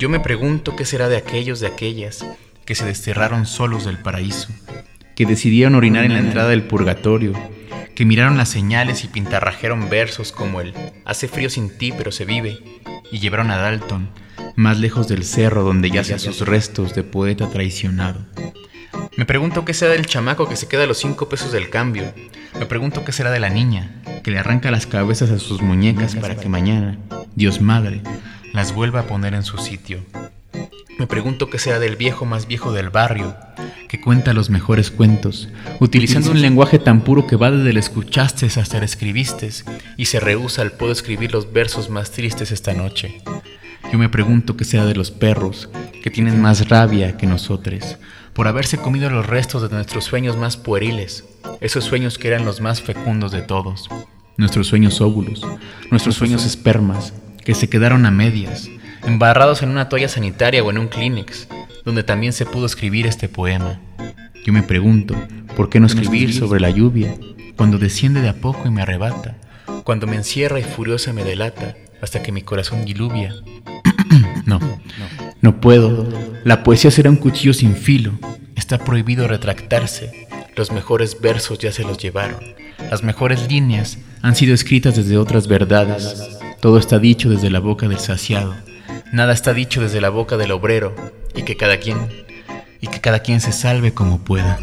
Yo me pregunto qué será de aquellos de aquellas que se desterraron solos del paraíso, que decidieron orinar en la entrada del purgatorio, que miraron las señales y pintarrajeron versos como el Hace frío sin ti pero se vive, y llevaron a Dalton más lejos del cerro donde yacen sus restos de poeta traicionado. Me pregunto qué será del chamaco que se queda a los cinco pesos del cambio. Me pregunto qué será de la niña que le arranca las cabezas a sus muñecas para que mañana, Dios Madre, las vuelva a poner en su sitio. Me pregunto qué será del viejo más viejo del barrio, que cuenta los mejores cuentos, utilizando un lenguaje tan puro que va desde el escuchaste hasta el escribiste y se rehúsa al puedo escribir los versos más tristes esta noche. Yo me pregunto qué será de los perros, que tienen más rabia que nosotros, por haberse comido los restos de nuestros sueños más pueriles, esos sueños que eran los más fecundos de todos, nuestros sueños óvulos, nuestros sueños espermas, que se quedaron a medias, embarrados en una toalla sanitaria o en un Kleenex, donde también se pudo escribir este poema. Yo me pregunto, ¿por qué no escribir sobre la lluvia, cuando desciende de a poco y me arrebata, cuando me encierra y furiosa me delata, hasta que mi corazón diluvia? no, no puedo. La poesía será un cuchillo sin filo. Está prohibido retractarse. Los mejores versos ya se los llevaron. Las mejores líneas han sido escritas desde otras verdades. Todo está dicho desde la boca del saciado. Nada está dicho desde la boca del obrero y que cada quien y que cada quien se salve como pueda.